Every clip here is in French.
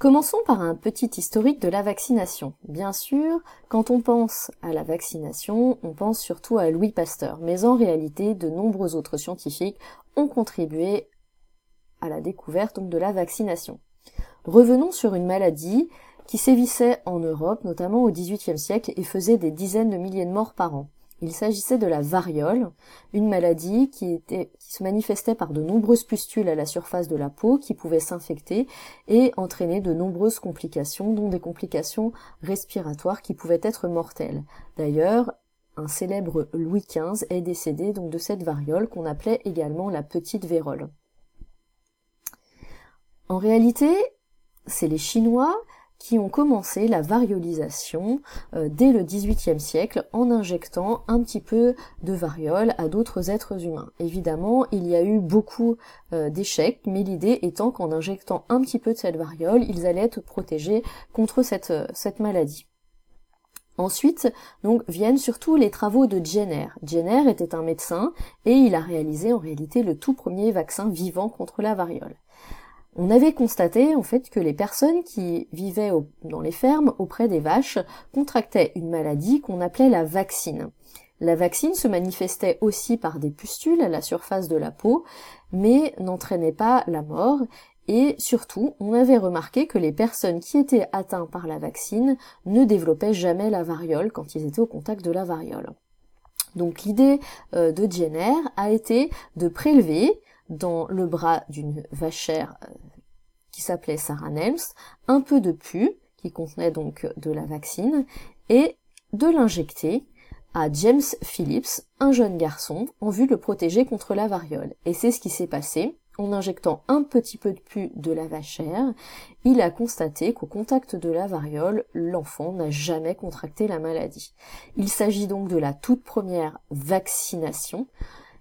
Commençons par un petit historique de la vaccination. Bien sûr, quand on pense à la vaccination, on pense surtout à Louis Pasteur, mais en réalité, de nombreux autres scientifiques ont contribué à la découverte de la vaccination. Revenons sur une maladie qui sévissait en Europe, notamment au XVIIIe siècle, et faisait des dizaines de milliers de morts par an. Il s'agissait de la variole, une maladie qui, se manifestait par de nombreuses pustules à la surface de la peau qui pouvaient s'infecter et entraîner de nombreuses complications, dont des complications respiratoires qui pouvaient être mortelles. D'ailleurs, un célèbre Louis XV est décédé donc de cette variole qu'on appelait également la petite vérole. En réalité, c'est les Chinois qui ont commencé la variolisation euh, dès le XVIIIe siècle en injectant un petit peu de variole à d'autres êtres humains. Évidemment, il y a eu beaucoup euh, d'échecs, mais l'idée étant qu'en injectant un petit peu de cette variole, ils allaient être protégés contre cette, euh, cette maladie. Ensuite, donc, viennent surtout les travaux de Jenner. Jenner était un médecin et il a réalisé en réalité le tout premier vaccin vivant contre la variole on avait constaté en fait que les personnes qui vivaient dans les fermes auprès des vaches contractaient une maladie qu'on appelait la vaccine. La vaccine se manifestait aussi par des pustules à la surface de la peau, mais n'entraînait pas la mort, et surtout, on avait remarqué que les personnes qui étaient atteintes par la vaccine ne développaient jamais la variole quand ils étaient au contact de la variole. Donc l'idée euh, de Jenner a été de prélever dans le bras d'une vachère euh, qui s'appelait Sarah Nelms, un peu de pu, qui contenait donc de la vaccine, et de l'injecter à James Phillips, un jeune garçon, en vue de le protéger contre la variole. Et c'est ce qui s'est passé. En injectant un petit peu de pu de la vachère, il a constaté qu'au contact de la variole, l'enfant n'a jamais contracté la maladie. Il s'agit donc de la toute première vaccination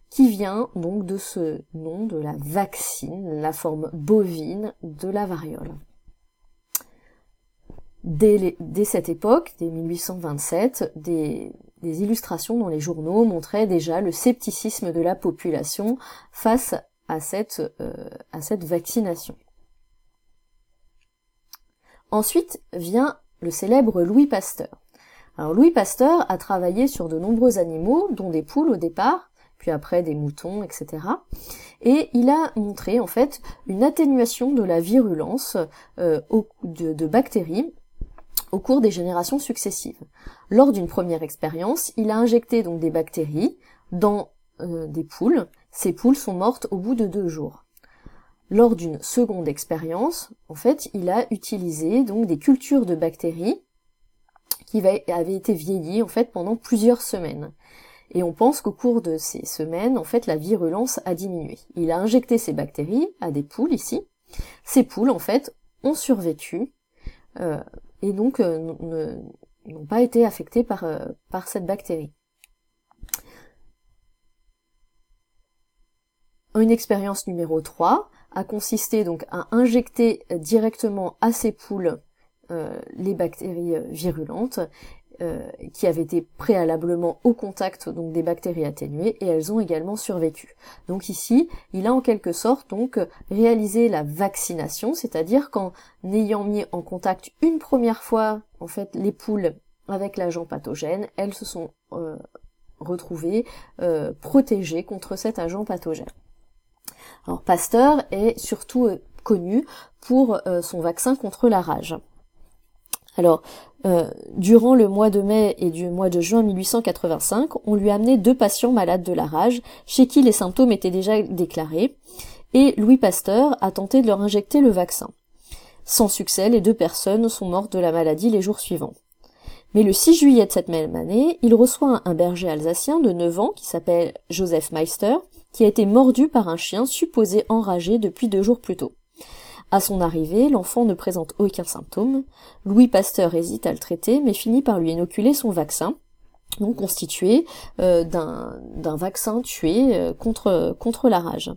qui vient donc de ce nom de la vaccine, la forme bovine de la variole. Dès, cette époque, dès 1827, des, illustrations dans les journaux montraient déjà le scepticisme de la population face à cette, euh, à cette vaccination. Ensuite vient le célèbre Louis Pasteur. Alors Louis Pasteur a travaillé sur de nombreux animaux, dont des poules au départ, puis après des moutons, etc. Et il a montré en fait une atténuation de la virulence euh, de, bactéries au cours des générations successives. Lors d'une première expérience, il a injecté donc des bactéries dans euh, des poules. Ces poules sont mortes au bout de deux jours. Lors d'une seconde expérience, en fait, il a utilisé donc des cultures de bactéries qui avaient été vieillies en fait pendant plusieurs semaines et on pense qu'au cours de ces semaines, en fait, la virulence a diminué. Il a injecté ces bactéries à des poules ici. Ces poules, en fait, ont survécu euh, et donc euh, n'ont pas été affectées par, euh, par cette bactérie. Une expérience numéro 3 a consisté donc à injecter directement à ces poules les bactéries virulentes euh, qui avaient été préalablement au contact donc des bactéries atténuées et elles ont également survécu. Donc ici, il a en quelque sorte donc réalisé la vaccination, c'est-à-dire qu'en ayant mis en contact une première fois en fait les poules avec l'agent pathogène, elles se sont euh, retrouvées euh, protégées contre cet agent pathogène. Alors Pasteur est surtout connu pour son vaccin contre la rage. Alors, euh, durant le mois de mai et du mois de juin 1885, on lui a amené deux patients malades de la rage, chez qui les symptômes étaient déjà déclarés, et Louis Pasteur a tenté de leur injecter le vaccin. Sans succès, les deux personnes sont mortes de la maladie les jours suivants. Mais le 6 juillet de cette même année, il reçoit un berger alsacien de 9 ans qui s'appelle Joseph Meister, qui a été mordu par un chien supposé enragé depuis deux jours plus tôt. À son arrivée, l'enfant ne présente aucun symptôme. Louis Pasteur hésite à le traiter, mais finit par lui inoculer son vaccin, donc constitué euh, d'un vaccin tué euh, contre, contre la rage.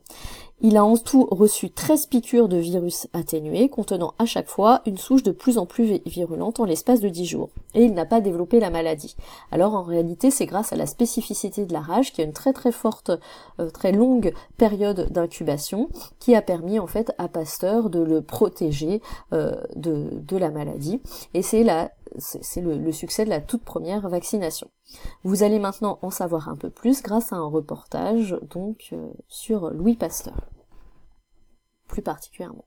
Il a en tout reçu 13 piqûres de virus atténués, contenant à chaque fois une souche de plus en plus virulente en l'espace de 10 jours. Et il n'a pas développé la maladie. Alors en réalité, c'est grâce à la spécificité de la rage, qui a une très très forte, euh, très longue période d'incubation, qui a permis en fait à Pasteur de le protéger euh, de, de la maladie. Et c'est la c'est le, succès de la toute première vaccination. Vous allez maintenant en savoir un peu plus grâce à un reportage donc euh, sur Louis Pasteur, plus particulièrement.